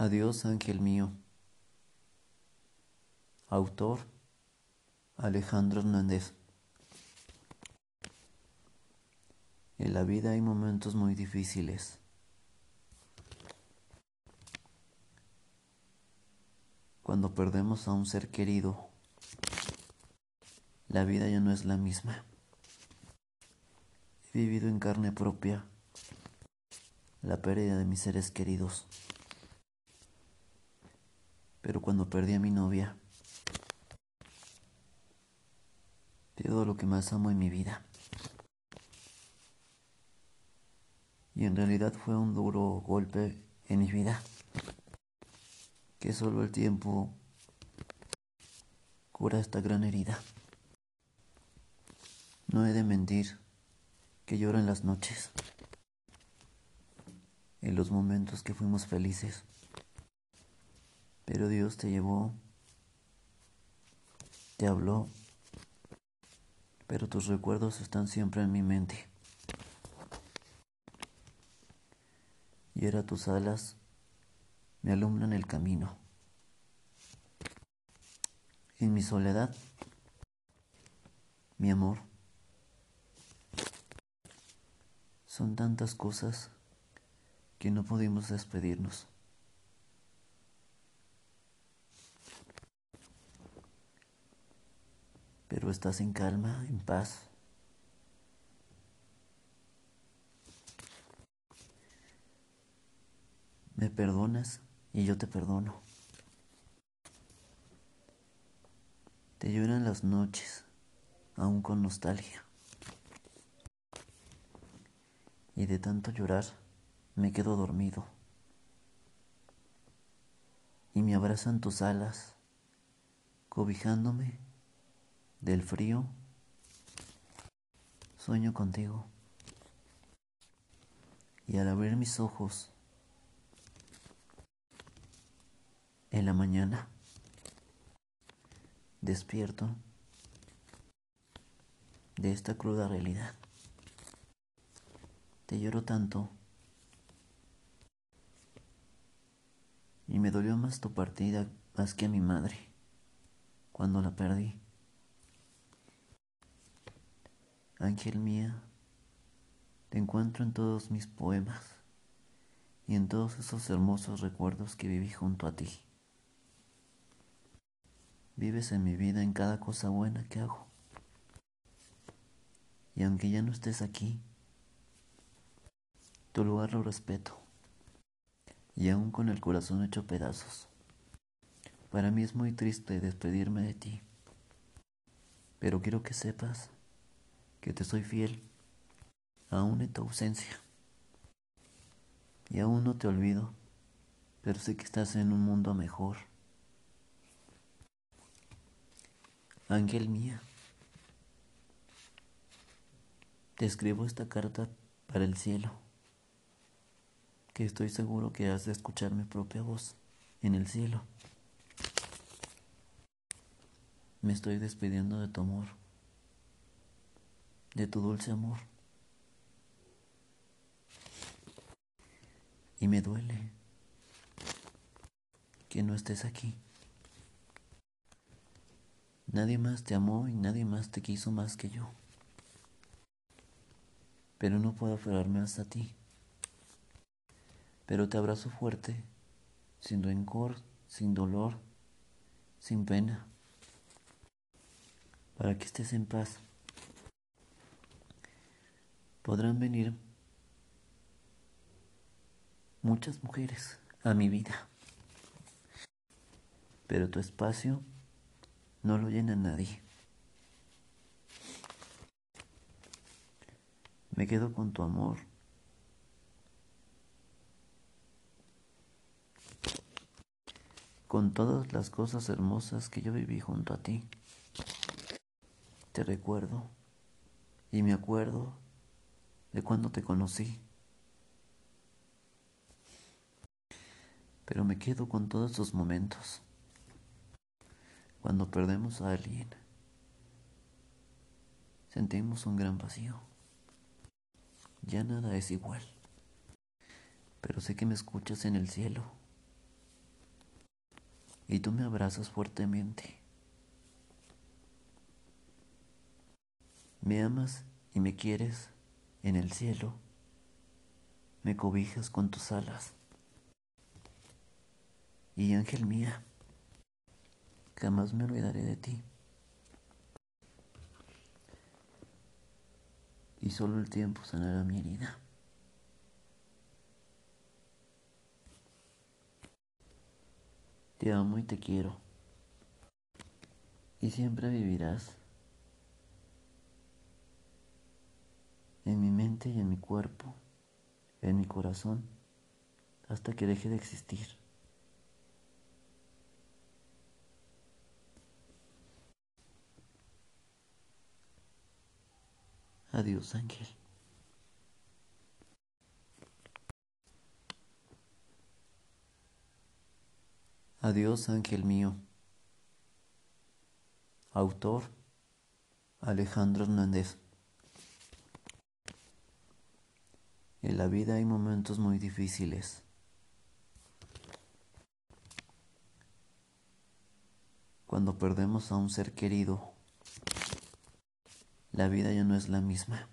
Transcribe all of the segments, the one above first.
Adiós, ángel mío. Autor Alejandro Hernández. En la vida hay momentos muy difíciles. Cuando perdemos a un ser querido, la vida ya no es la misma. He vivido en carne propia la pérdida de mis seres queridos. Pero cuando perdí a mi novia, todo lo que más amo en mi vida. Y en realidad fue un duro golpe en mi vida, que solo el tiempo cura esta gran herida. No he de mentir que lloro en las noches, en los momentos que fuimos felices. Pero Dios te llevó, te habló, pero tus recuerdos están siempre en mi mente. Y ahora tus alas me alumbran el camino. En mi soledad, mi amor, son tantas cosas que no pudimos despedirnos. Pero estás en calma, en paz. Me perdonas y yo te perdono. Te lloran las noches, aún con nostalgia. Y de tanto llorar me quedo dormido. Y me abrazan tus alas, cobijándome del frío, sueño contigo. Y al abrir mis ojos en la mañana, despierto de esta cruda realidad. Te lloro tanto y me dolió más tu partida más que a mi madre cuando la perdí. Ángel mía, te encuentro en todos mis poemas y en todos esos hermosos recuerdos que viví junto a ti. Vives en mi vida en cada cosa buena que hago. Y aunque ya no estés aquí, tu lugar lo respeto. Y aún con el corazón hecho pedazos. Para mí es muy triste despedirme de ti. Pero quiero que sepas que te soy fiel, aún en tu ausencia. Y aún no te olvido, pero sé que estás en un mundo mejor. Ángel mía, te escribo esta carta para el cielo, que estoy seguro que has de escuchar mi propia voz en el cielo. Me estoy despidiendo de tu amor de tu dulce amor. Y me duele que no estés aquí. Nadie más te amó y nadie más te quiso más que yo. Pero no puedo aferrarme hasta ti. Pero te abrazo fuerte, sin rencor, sin dolor, sin pena, para que estés en paz podrán venir muchas mujeres a mi vida, pero tu espacio no lo llena nadie. Me quedo con tu amor. Con todas las cosas hermosas que yo viví junto a ti. Te recuerdo y me acuerdo de cuando te conocí. Pero me quedo con todos esos momentos. Cuando perdemos a alguien, sentimos un gran vacío. Ya nada es igual. Pero sé que me escuchas en el cielo y tú me abrazas fuertemente. Me amas y me quieres en el cielo, me cobijas con tus alas. Y ángel mía, jamás me olvidaré de ti. Y solo el tiempo sanará mi herida. Te amo y te quiero. Y siempre vivirás en mi y en mi cuerpo, en mi corazón, hasta que deje de existir. Adiós, ángel. Adiós, ángel mío. Autor Alejandro Hernández. En la vida hay momentos muy difíciles. Cuando perdemos a un ser querido, la vida ya no es la misma.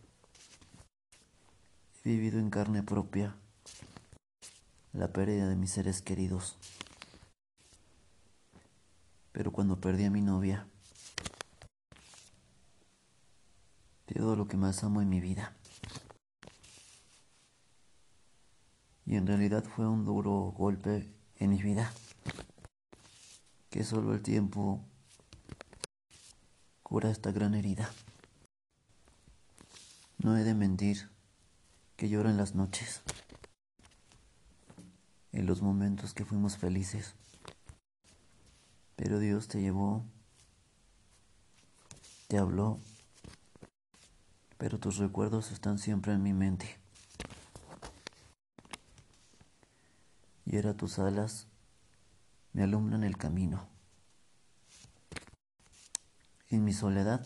He vivido en carne propia la pérdida de mis seres queridos. Pero cuando perdí a mi novia, todo lo que más amo en mi vida. Y en realidad fue un duro golpe en mi vida que solo el tiempo cura esta gran herida. No he de mentir que lloro en las noches, en los momentos que fuimos felices, pero Dios te llevó, te habló, pero tus recuerdos están siempre en mi mente. Y era tus alas me alumbran el camino. En mi soledad,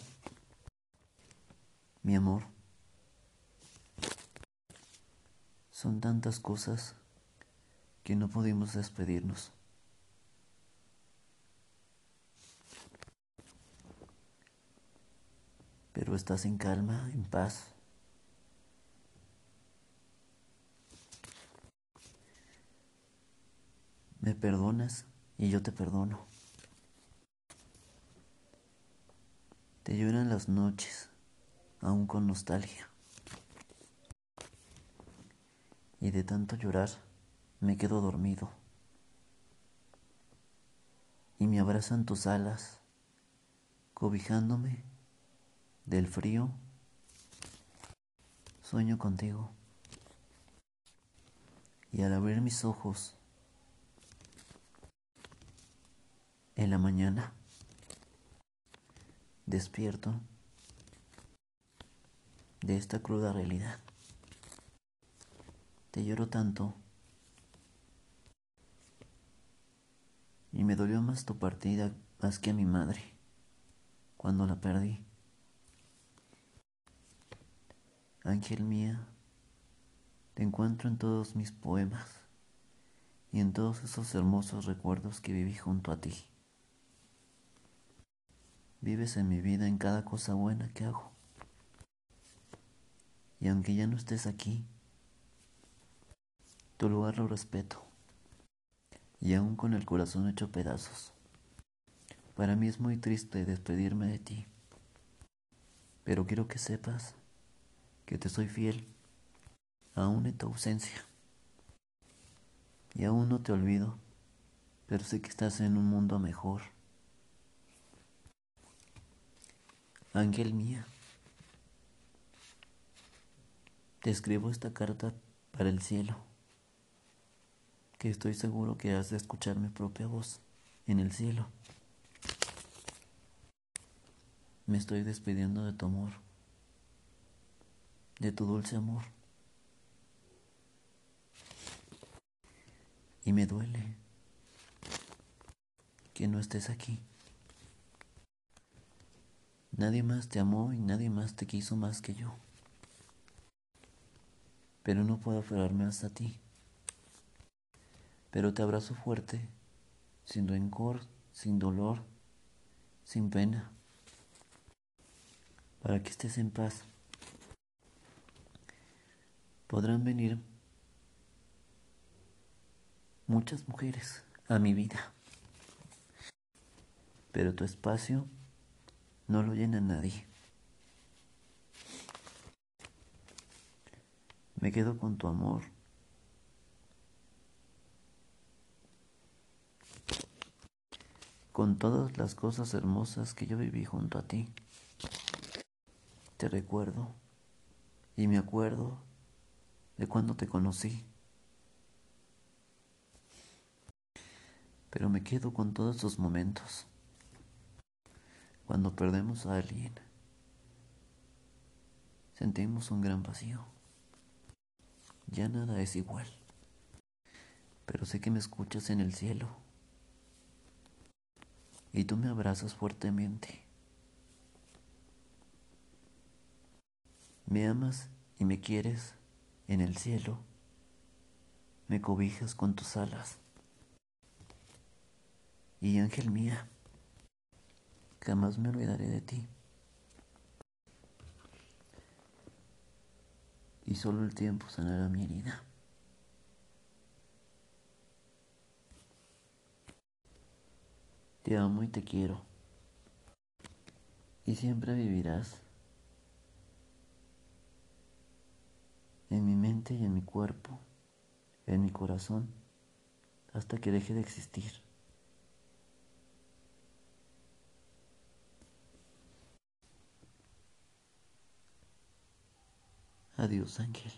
mi amor, son tantas cosas que no pudimos despedirnos. Pero estás en calma, en paz. Me perdonas y yo te perdono. Te lloran las noches, aún con nostalgia. Y de tanto llorar me quedo dormido. Y me abrazan tus alas, cobijándome del frío. Sueño contigo. Y al abrir mis ojos, En la mañana, despierto de esta cruda realidad. Te lloro tanto y me dolió más tu partida más que a mi madre cuando la perdí. Ángel mía, te encuentro en todos mis poemas y en todos esos hermosos recuerdos que viví junto a ti. Vives en mi vida en cada cosa buena que hago. Y aunque ya no estés aquí, tu lugar lo respeto. Y aún con el corazón hecho pedazos. Para mí es muy triste despedirme de ti. Pero quiero que sepas que te soy fiel, aún en tu ausencia. Y aún no te olvido, pero sé que estás en un mundo mejor Ángel mía, te escribo esta carta para el cielo, que estoy seguro que has de escuchar mi propia voz en el cielo. Me estoy despidiendo de tu amor, de tu dulce amor. Y me duele que no estés aquí. Nadie más te amó y nadie más te quiso más que yo. Pero no puedo aferrarme hasta ti. Pero te abrazo fuerte sin rencor, sin dolor, sin pena, para que estés en paz. Podrán venir muchas mujeres a mi vida, pero tu espacio no lo llena nadie. Me quedo con tu amor. Con todas las cosas hermosas que yo viví junto a ti. Te recuerdo y me acuerdo de cuando te conocí. Pero me quedo con todos esos momentos. Cuando perdemos a alguien, sentimos un gran vacío ya nada es igual. Pero sé que me escuchas en el cielo. Y tú me abrazas fuertemente. Me amas y me quieres en el cielo. Me cobijas con tus alas. Y ángel mía, jamás me olvidaré de ti. y solo el tiempo sanará mi herida. Te amo y te quiero. Y siempre vivirás en mi mente y en mi cuerpo, en mi corazón, hasta que deje de existir. Adiós, ángel.